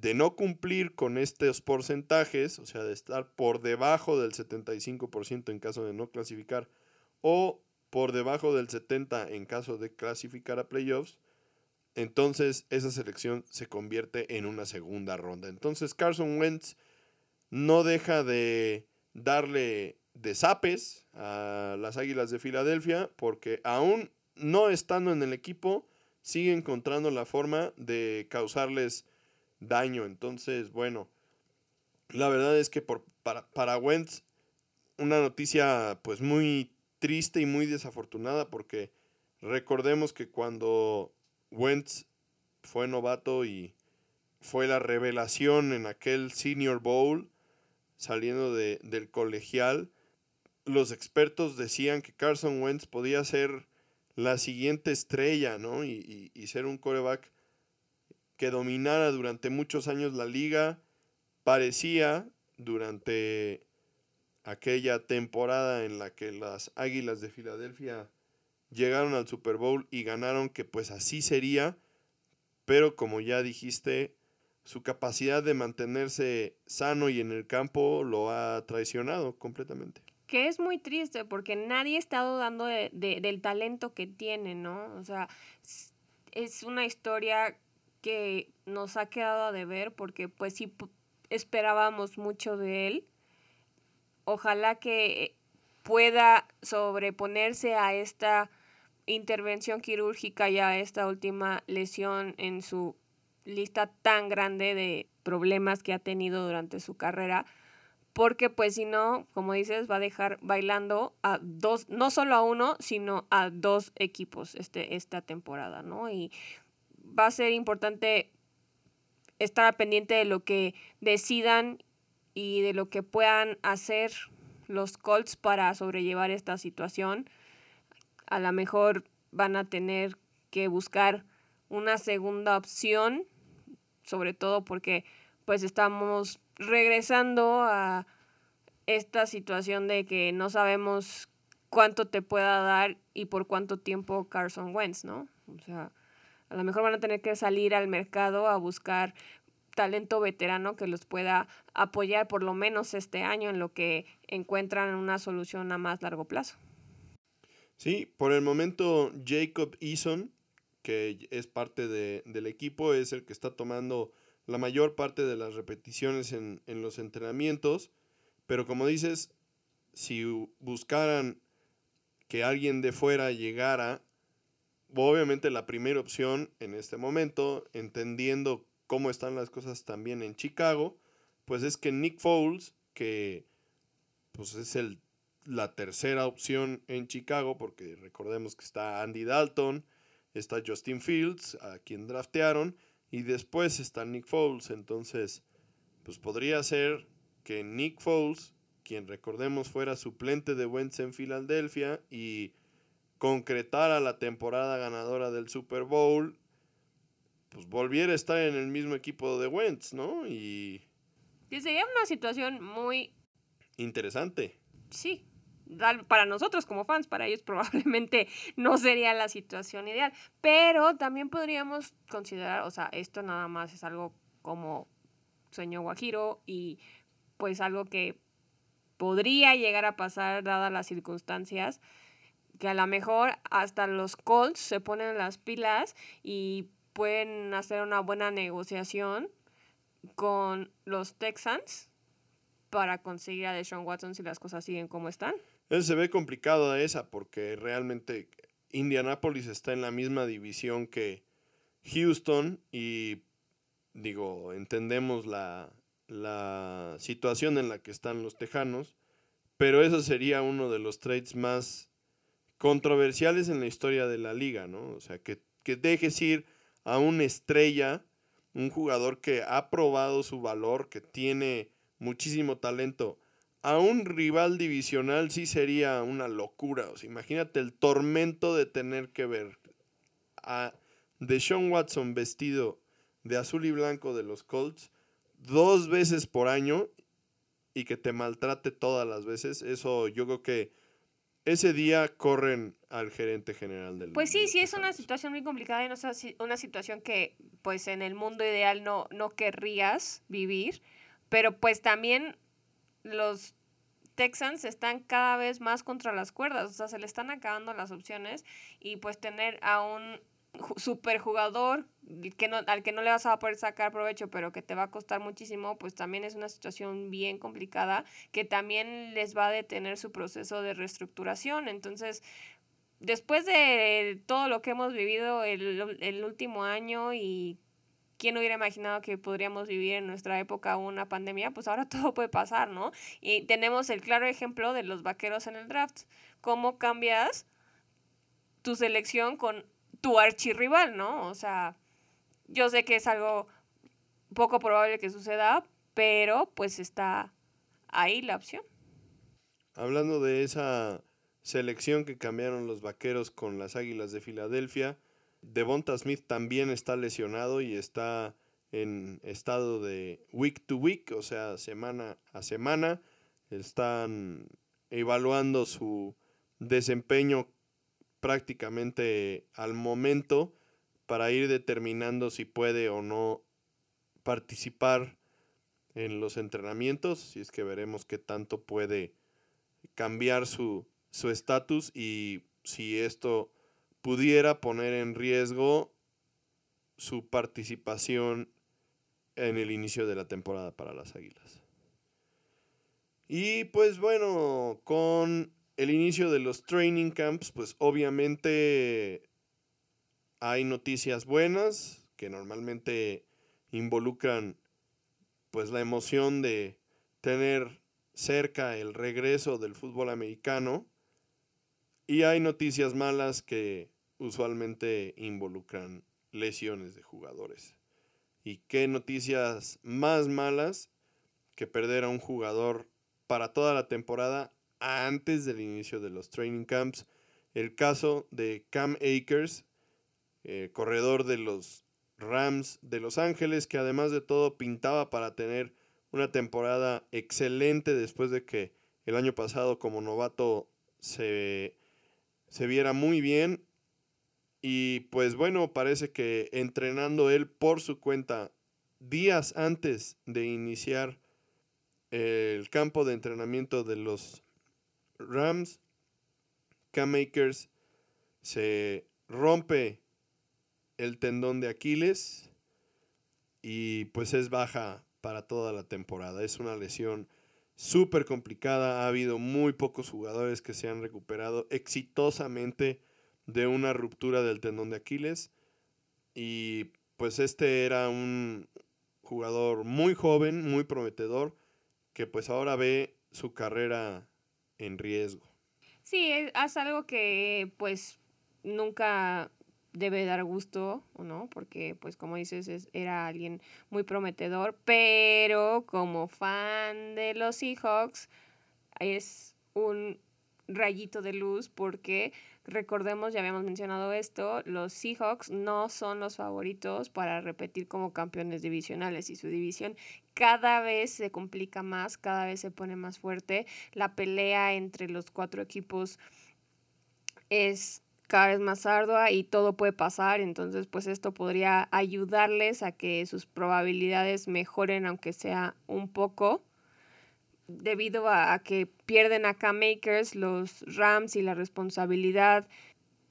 De no cumplir con estos porcentajes, o sea, de estar por debajo del 75% en caso de no clasificar o por debajo del 70% en caso de clasificar a playoffs, entonces esa selección se convierte en una segunda ronda. Entonces Carson Wentz no deja de darle desapes a las Águilas de Filadelfia porque aún no estando en el equipo sigue encontrando la forma de causarles daño. Entonces, bueno, la verdad es que por, para, para Wentz una noticia pues muy triste y muy desafortunada porque recordemos que cuando Wentz fue novato y fue la revelación en aquel Senior Bowl saliendo de, del colegial, los expertos decían que Carson Wentz podía ser la siguiente estrella, ¿no? Y, y- y ser un coreback que dominara durante muchos años la liga. Parecía durante aquella temporada en la que las Águilas de Filadelfia llegaron al Super Bowl y ganaron que pues así sería, pero como ya dijiste, su capacidad de mantenerse sano y en el campo lo ha traicionado completamente. Que es muy triste porque nadie está dudando de- de- del talento que tiene, ¿no? O sea, es una historia que nos ha quedado a deber porque pues sí esperábamos mucho de él. Ojalá que pueda sobreponerse a esta intervención quirúrgica y a esta última lesión en su lista tan grande de problemas que ha tenido durante su carrera porque pues si no, como dices, va a dejar bailando a dos, no solo a uno, sino a dos equipos este, esta temporada, ¿no? Y va a ser importante estar pendiente de lo que decidan y de lo que puedan hacer los Colts para sobrellevar esta situación. A lo mejor van a tener que buscar una segunda opción, sobre todo porque pues estamos regresando a esta situación de que no sabemos cuánto te pueda dar y por cuánto tiempo Carson Wentz, ¿no? O sea, a lo mejor van a tener que salir al mercado a buscar talento veterano que los pueda apoyar por lo menos este año en lo que encuentran una solución a más largo plazo. Sí, por el momento Jacob Eason, que es parte de- del equipo, es el que está tomando la mayor parte de las repeticiones en, en los entrenamientos, pero como dices, si buscaran que alguien de fuera llegara, obviamente la primera opción en este momento, entendiendo cómo están las cosas también en Chicago, pues es que Nick Foles, que pues es el, la tercera opción en Chicago, porque recordemos que está Andy Dalton, está Justin Fields, a quien draftearon, y después está Nick Foles. Entonces, pues podría ser que Nick Foles, quien recordemos fuera suplente de Wentz en Filadelfia y concretara la temporada ganadora del Super Bowl, pues volviera a estar en el mismo equipo de Wentz, ¿no? Y sería una situación muy interesante. sí, para nosotros como fans, para ellos probablemente no sería la situación ideal, pero también podríamos considerar, o sea, esto nada más es algo como sueño guajiro y pues algo que podría llegar a pasar dadas las circunstancias, que a lo mejor hasta los Colts se ponen las pilas y pueden hacer una buena negociación con los Texans para conseguir a Deshaun Watson si las cosas siguen como están. Eso se ve complicado a esa porque realmente Indianapolis está en la misma división que Houston y digo, entendemos la, la situación en la que están los Tejanos, pero eso sería uno de los trades más controversiales en la historia de la liga, ¿no? O sea, que, que dejes ir a una estrella, un jugador que ha probado su valor, que tiene muchísimo talento, a un rival divisional sí sería una locura. O imagínate el tormento de tener que ver a Deshaun Watson vestido de azul y blanco de los Colts dos veces por año y que te maltrate todas las veces. Eso yo creo que ese día corren al gerente general del Pues sí, sí es una situación muy complicada y no es una situación que pues en el mundo ideal no, no querrías vivir, pero pues también los Texans están cada vez más contra las cuerdas, o sea, se le están acabando las opciones y pues tener a un superjugador que no, al que no le vas a poder sacar provecho, pero que te va a costar muchísimo, pues también es una situación bien complicada que también les va a detener su proceso de reestructuración. Entonces, después de todo lo que hemos vivido el, el último año y ¿quién hubiera imaginado que podríamos vivir en nuestra época una pandemia? Pues ahora todo puede pasar, ¿no? Y tenemos el claro ejemplo de los vaqueros en el draft. ¿Cómo cambias tu selección con tu archirrival, ¿no? O sea, yo sé que es algo poco probable que suceda, pero pues está ahí la opción. Hablando de esa selección que cambiaron los vaqueros con las Águilas de Filadelfia, Devonta Smith también está lesionado y está en estado de week to week, o sea, semana a semana. Están evaluando su desempeño prácticamente al momento para ir determinando si puede o no participar en los entrenamientos, si es que veremos qué tanto puede cambiar su estatus y si esto pudiera poner en riesgo su participación en el inicio de la temporada para las Águilas. Y pues bueno, con el inicio de los training camps, pues obviamente hay noticias buenas que normalmente involucran pues la emoción de tener cerca el regreso del fútbol americano y hay noticias malas que usualmente involucran lesiones de jugadores. ¿Y qué noticias más malas que perder a un jugador para toda la temporada antes del inicio de los training camps? El caso de Cam Akers, eh, corredor de los Rams de Los Ángeles, que además de todo pintaba para tener una temporada excelente después de que el año pasado como novato se se viera muy bien. Y pues bueno, parece que entrenando él por su cuenta días antes de iniciar el campo de entrenamiento de los Rams, Cam Makers se rompe el tendón de Aquiles y pues es baja para toda la temporada. Es una lesión súper complicada. Ha habido muy pocos jugadores que se han recuperado exitosamente de una ruptura del tendón de Aquiles. Y pues este era un jugador muy joven, muy prometedor, que pues ahora ve su carrera en riesgo. Sí, es algo que pues nunca debe dar gusto, ¿no? Porque, pues, como dices, es, era alguien muy prometedor, pero como fan de los Seahawks, es un rayito de luz porque recordemos, ya habíamos mencionado esto, los Seahawks no son los favoritos para repetir como campeones divisionales y su división cada vez se complica más, cada vez se pone más fuerte. La pelea entre los cuatro equipos es cada vez más ardua y todo puede pasar, entonces pues esto podría ayudarles a que sus probabilidades mejoren aunque sea un poco debido a, que pierden acá Makers, los Rams y la responsabilidad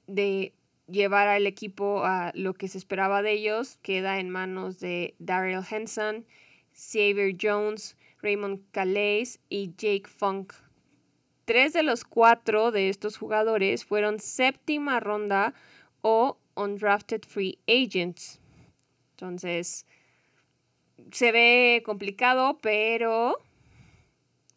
de llevar al equipo a lo que se esperaba de ellos queda en manos de Daryl Henson, Xavier Jones, Raymond Calais y Jake Funk. Tres de los cuatro de estos jugadores fueron séptima ronda o undrafted free agents. Entonces, se ve complicado, pero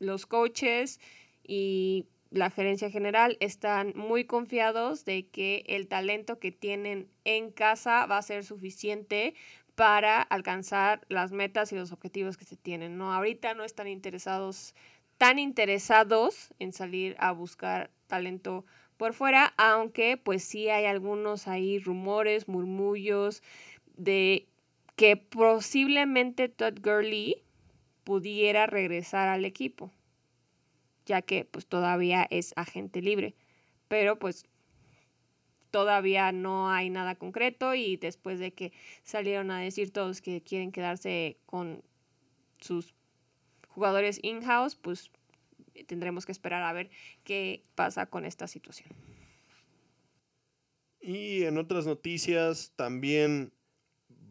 los coaches y la gerencia general están muy confiados de que el talento que tienen en casa va a ser suficiente para alcanzar las metas y los objetivos que se tienen. ¿no? Ahorita no están interesados, tan interesados en salir a buscar talento por fuera, aunque pues sí hay algunos ahí rumores, murmullos de que posiblemente Todd Gurley pudiera regresar al equipo, ya que pues todavía es agente libre, pero pues todavía no hay nada concreto y después de que salieron a decir todos que quieren quedarse con sus jugadores in-house, pues tendremos que esperar a ver qué pasa con esta situación. Y en otras noticias también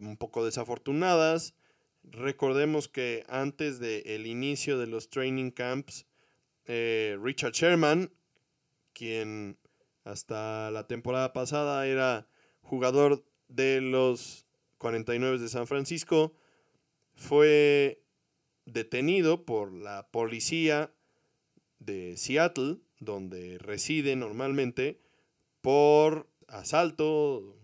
un poco desafortunadas, recordemos que antes del inicio de los training camps, eh, Richard Sherman, quien hasta la temporada pasada era jugador de los 49 de San Francisco, fue detenido por la policía de Seattle, donde reside normalmente, por asalto,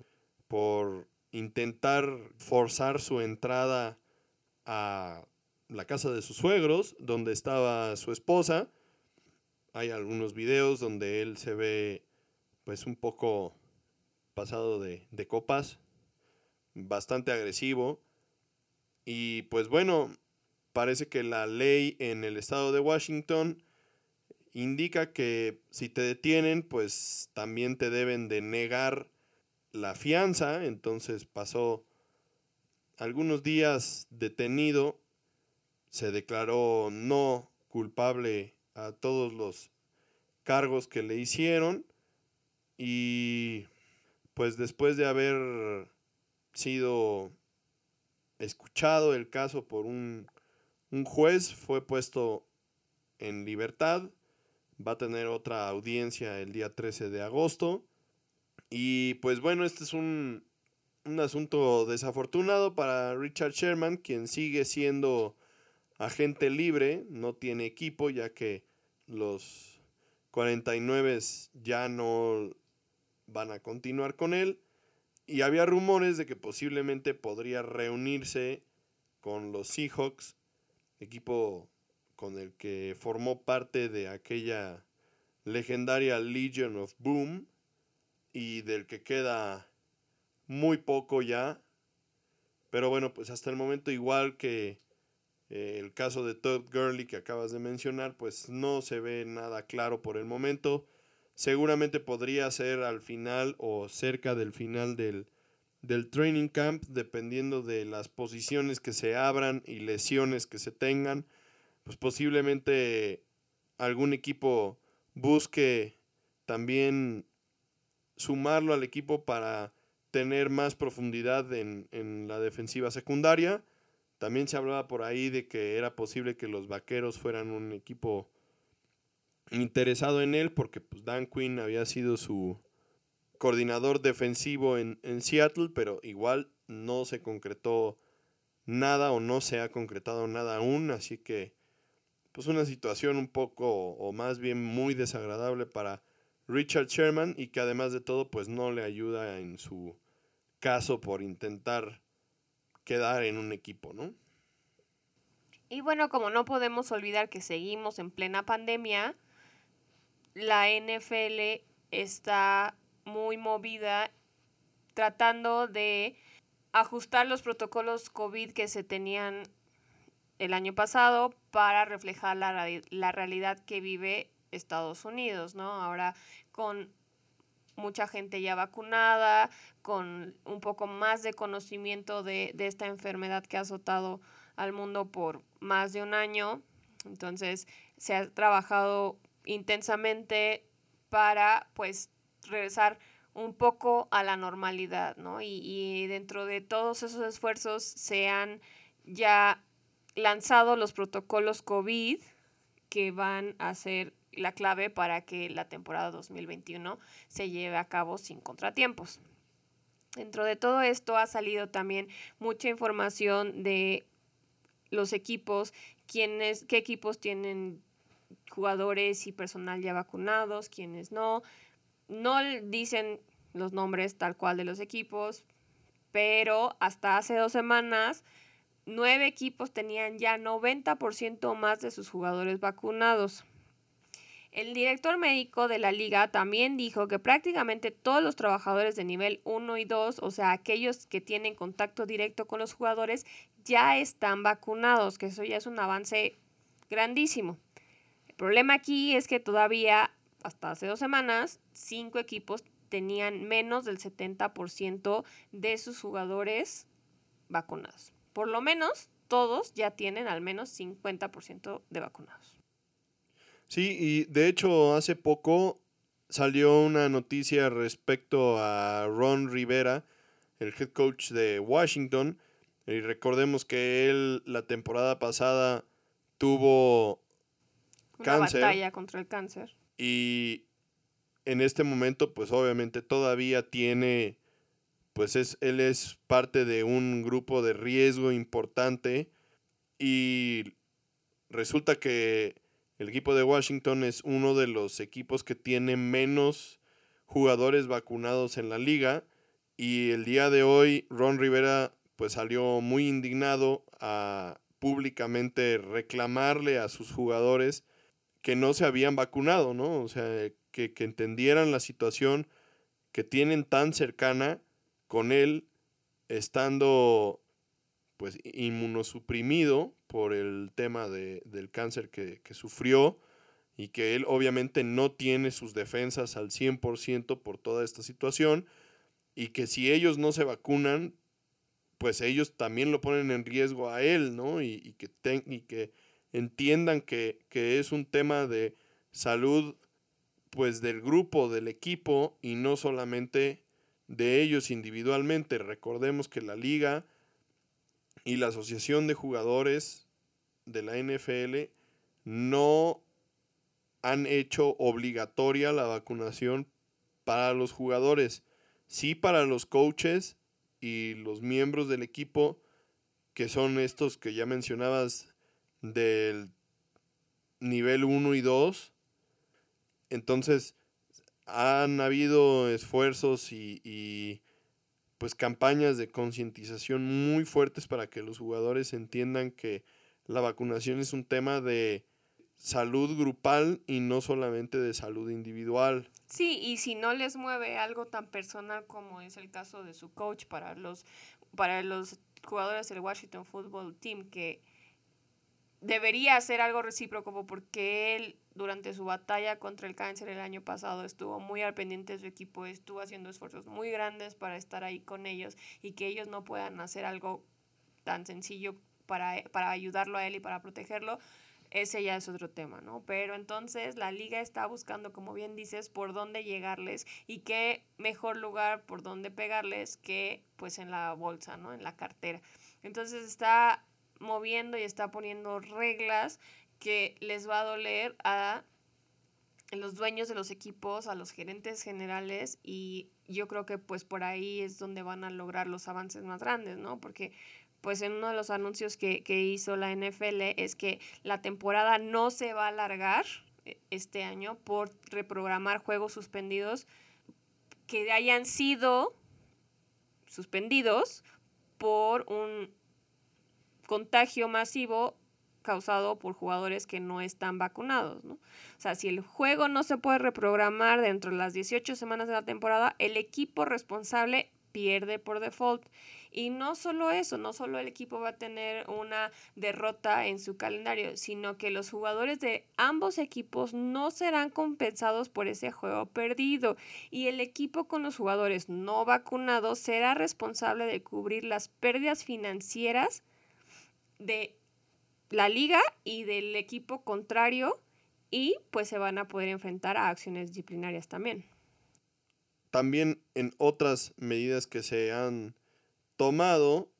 por intentar forzar su entrada a la casa de sus suegros, donde estaba su esposa. Hay algunos videos donde él se ve pues un poco pasado de, de copas, bastante agresivo. Y pues bueno, parece que la ley en el estado de Washington indica que si te detienen, pues también te deben de negar la fianza. Entonces pasó algunos días detenido, se declaró no culpable a todos los cargos que le hicieron y pues después de haber sido escuchado el caso por un, juez, fue puesto en libertad. Va a tener otra audiencia el día 13 de agosto. Y pues bueno, este es un, un asunto desafortunado para Richard Sherman, quien sigue siendo agente libre, no tiene equipo ya que los 49 ya no van a continuar con él. Y había rumores de que posiblemente podría reunirse con los Seahawks, equipo con el que formó parte de aquella legendaria Legion of Boom y del que queda muy poco ya. Pero bueno, pues hasta el momento igual que eh, el caso de Todd Gurley que acabas de mencionar, pues no se ve nada claro por el momento seguramente podría ser al final o cerca del final del, del training camp, dependiendo de las posiciones que se abran y lesiones que se tengan, pues posiblemente algún equipo busque también sumarlo al equipo para tener más profundidad en, en, la defensiva secundaria. También se hablaba por ahí de que era posible que los vaqueros fueran un equipo interesado en él porque pues, Dan Quinn había sido su coordinador defensivo en, en Seattle, pero igual no se concretó nada o no se ha concretado nada aún, así que pues una situación un poco o más bien muy desagradable para Richard Sherman y que además de todo pues no le ayuda en su caso por intentar quedar en un equipo, ¿no? Y bueno, como no podemos olvidar que seguimos en plena pandemia, la NFL está muy movida tratando de ajustar los protocolos COVID que se tenían el año pasado para reflejar la, la realidad que vive Estados Unidos, ¿no? Ahora con mucha gente ya vacunada, con un poco más de conocimiento de, de, esta enfermedad que ha azotado al mundo por más de un año. Entonces se ha trabajado intensamente para pues regresar un poco a la normalidad, ¿no? Y, y, dentro de todos esos esfuerzos se han ya lanzado los protocolos COVID que van a ser la clave para que la temporada 2021 se lleve a cabo sin contratiempos. Dentro de todo esto ha salido también mucha información de los equipos, quiénes, qué equipos tienen jugadores y personal ya vacunados, quienes no. No dicen los nombres tal cual de los equipos, pero hasta hace dos semanas nueve equipos tenían ya 90% más de sus jugadores vacunados. El director médico de la liga también dijo que prácticamente todos los trabajadores de nivel 1 y 2, o sea, aquellos que tienen contacto directo con los jugadores, ya están vacunados, que eso ya es un avance grandísimo. El problema aquí es que todavía, hasta hace dos semanas, cinco equipos tenían menos del 70% de sus jugadores vacunados. Por lo menos todos ya tienen al menos 50% de vacunados. Sí, y de hecho hace poco salió una noticia respecto a Ron Rivera, el head coach de Washington. Y recordemos que él la temporada pasada tuvo una cáncer. batalla contra el cáncer. Y en este momento, pues obviamente todavía tiene, pues es, él es parte de un grupo de riesgo importante. Y resulta que el equipo de Washington es uno de los equipos que tiene menos jugadores vacunados en la liga y el día de hoy Ron Rivera pues salió muy indignado a públicamente reclamarle a sus jugadores que no se habían vacunado, ¿no? O sea, que, que entendieran la situación que tienen tan cercana con él estando pues inmunosuprimido por el tema de, del cáncer que, que, sufrió y que él obviamente no tiene sus defensas al 100% por toda esta situación y que si ellos no se vacunan, pues ellos también lo ponen en riesgo a él, ¿no? Y, y que, y que entiendan que, que es un tema de salud pues del grupo, del equipo y no solamente de ellos individualmente. Recordemos que la liga y la Asociación de Jugadores de la NFL no han hecho obligatoria la vacunación para los jugadores, sí para los coaches y los miembros del equipo, que son estos que ya mencionabas del nivel 1 y 2. Entonces, han habido esfuerzos y, y pues campañas de concientización muy fuertes para que los jugadores entiendan que la vacunación es un tema de salud grupal y no solamente de salud individual. Sí, y si no les mueve algo tan personal como es el caso de su coach para los para los jugadores del Washington Football Team que debería hacer algo recíproco porque él durante su batalla contra el cáncer el año pasado estuvo muy al pendiente de su equipo, estuvo haciendo esfuerzos muy grandes para estar ahí con ellos y que ellos no puedan hacer algo tan sencillo para, para ayudarlo a él y para protegerlo, ese ya es otro tema, ¿no? Pero entonces la liga está buscando, como bien dices, por dónde llegarles y qué mejor lugar por dónde pegarles que pues en la bolsa, ¿no? En la cartera. Entonces está moviendo y está poniendo reglas que les va a doler a los dueños de los equipos, a los gerentes generales y yo creo que pues por ahí es donde van a lograr los avances más grandes, ¿no? Porque pues en uno de los anuncios que, que hizo la NFL es que la temporada no se va a alargar eh, este año por reprogramar juegos suspendidos que hayan sido suspendidos por un contagio masivo causado por jugadores que no están vacunados. O sea, si el juego no se puede reprogramar dentro de las 18 semanas de la temporada, el equipo responsable pierde por default. Y no solo eso, no solo el equipo va a tener una derrota en su calendario, sino que los jugadores de ambos equipos no serán compensados por ese juego perdido. Y el equipo con los jugadores no vacunados será responsable de cubrir las pérdidas financieras de la liga y del equipo contrario y pues se van a poder enfrentar a acciones disciplinarias también. También en otras medidas que se han tomado,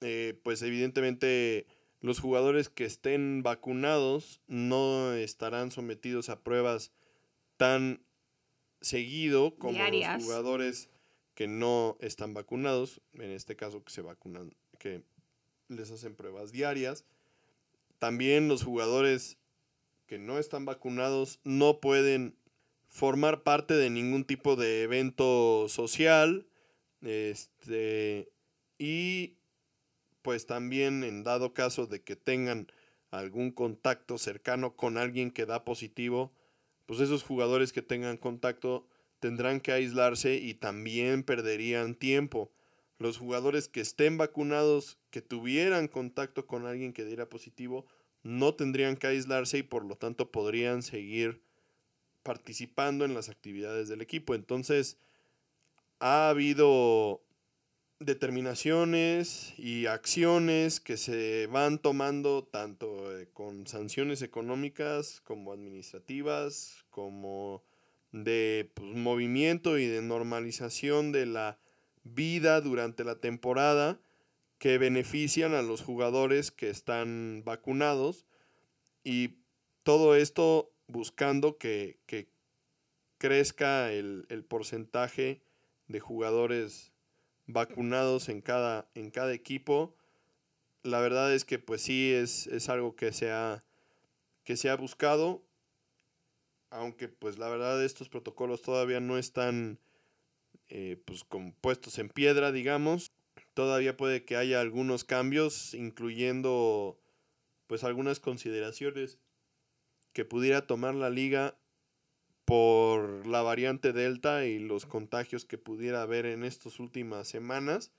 eh, pues evidentemente los jugadores que estén vacunados no estarán sometidos a pruebas tan seguido como los jugadores que no están vacunados, en este caso que se vacunan, que les hacen pruebas diarias. También los jugadores que no están vacunados no pueden formar parte de ningún tipo de evento social. Este, y pues también en dado caso de que tengan algún contacto cercano con alguien que da positivo, pues esos jugadores que tengan contacto tendrán que aislarse y también perderían tiempo. Los jugadores que estén vacunados, que tuvieran contacto con alguien que diera positivo, no tendrían que aislarse y por lo tanto podrían seguir participando en las actividades del equipo. Entonces, ha habido determinaciones y acciones que se van tomando tanto eh, con sanciones económicas como administrativas, como de pues, movimiento y de normalización de la vida durante la temporada que benefician a los jugadores que están vacunados y todo esto buscando que, crezca el, el, porcentaje de jugadores vacunados en cada, en cada equipo. La verdad es que pues sí es, es algo que se, ha, que se ha buscado, aunque pues la verdad estos protocolos todavía no están eh, pues compuestos en piedra, digamos. Todavía puede que haya algunos cambios, incluyendo pues algunas consideraciones que pudiera tomar la liga por la variante Delta y los contagios que pudiera haber en estas últimas semanas.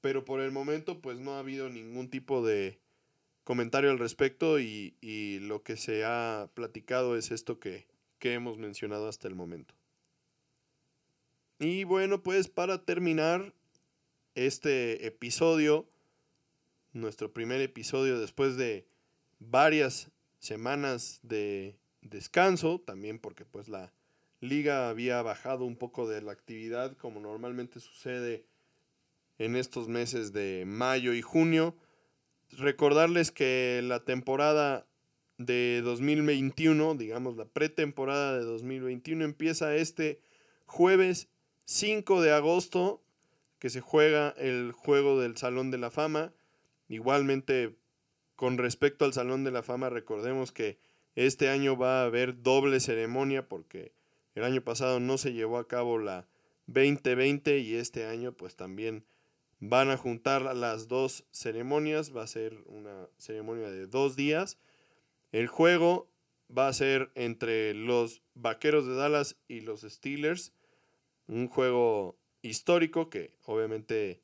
Pero por el momento pues no ha habido ningún tipo de comentario al respecto y, lo que se ha platicado es esto que, que hemos mencionado hasta el momento. Y bueno, pues para terminar este episodio, nuestro primer episodio después de varias semanas de descanso, también porque pues la liga había bajado un poco de la actividad como normalmente sucede en estos meses de mayo y junio. Recordarles que la temporada de 2021, digamos la pretemporada de 2021 empieza este jueves 5 de agosto que se juega el juego del Salón de la Fama. Igualmente con respecto al Salón de la Fama, recordemos que este año va a haber doble ceremonia porque el año pasado no se llevó a cabo la 2020 y este año pues también van a juntar las dos ceremonias. Va a ser una ceremonia de dos días. El juego va a ser entre los Vaqueros de Dallas y los Steelers. Un juego histórico que obviamente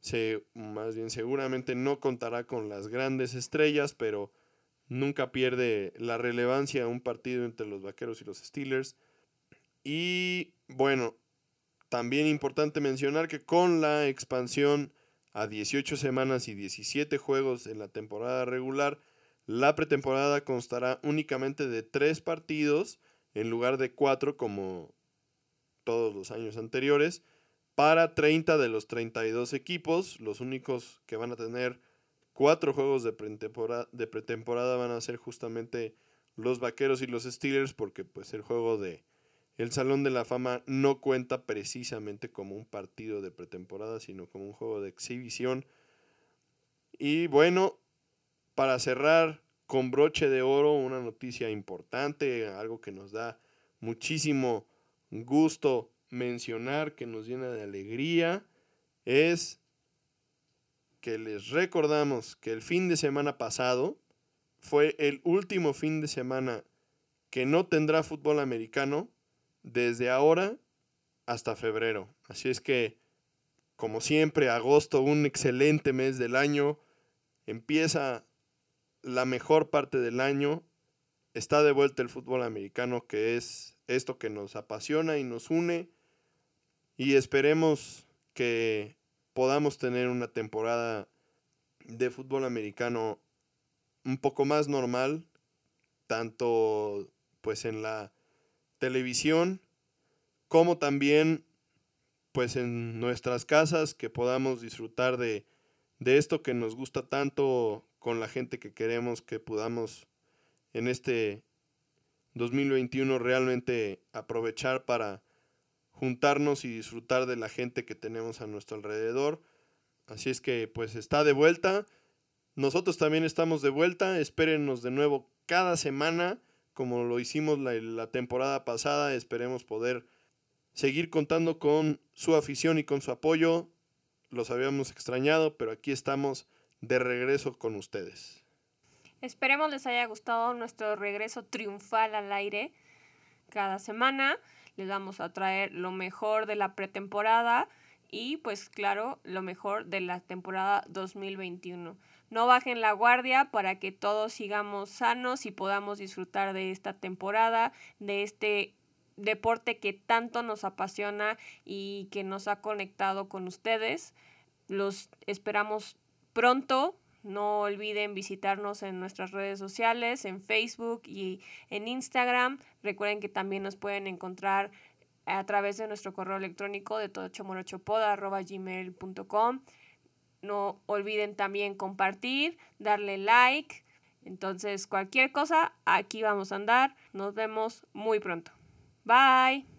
se, más bien seguramente no contará con las grandes estrellas, pero nunca pierde la relevancia un partido entre los Vaqueros y los Steelers. Y bueno, también importante mencionar que con la expansión a 18 semanas y 17 juegos en la temporada regular, la pretemporada constará únicamente de 3 partidos en lugar de 4 como todos los años anteriores para 30 de los 32 equipos. Los únicos que van a tener cuatro juegos de pretemporada, de pretemporada van a ser justamente los Vaqueros y los Steelers porque pues el juego de el Salón de la Fama no cuenta precisamente como un partido de pretemporada, sino como un juego de exhibición. Y bueno, para cerrar con broche de oro, una noticia importante, algo que nos da muchísimo gusto mencionar que nos llena de alegría es que les recordamos que el fin de semana pasado fue el último fin de semana que no tendrá fútbol americano desde ahora hasta febrero. Así es que, como siempre, agosto, un excelente mes del año, empieza la mejor parte del año, está de vuelta el fútbol americano, que es esto que nos apasiona y nos une y esperemos que podamos tener una temporada de fútbol americano un poco más normal, tanto pues en la televisión como también pues en nuestras casas que podamos disfrutar de, de esto que nos gusta tanto con la gente que queremos que podamos en este 2021 realmente aprovechar para juntarnos y disfrutar de la gente que tenemos a nuestro alrededor. Así es que pues está de vuelta. Nosotros también estamos de vuelta. Espérennos de nuevo cada semana, como lo hicimos la, la temporada pasada. Esperemos poder seguir contando con su afición y con su apoyo. Los habíamos extrañado, pero aquí estamos de regreso con ustedes. Esperemos les haya gustado nuestro regreso triunfal al aire. Cada semana les vamos a traer lo mejor de la pretemporada y pues claro, lo mejor de la temporada 2021. No bajen la guardia para que todos sigamos sanos y podamos disfrutar de esta temporada, de este deporte que tanto nos apasiona y que nos ha conectado con ustedes. Los esperamos pronto. No olviden visitarnos en nuestras redes sociales, en Facebook y en Instagram. Recuerden que también nos pueden encontrar a través de nuestro correo electrónico de todochomorochopoda.gmail.com. No olviden también compartir, darle like. Entonces, cualquier cosa, aquí vamos a andar. Nos vemos muy pronto. Bye.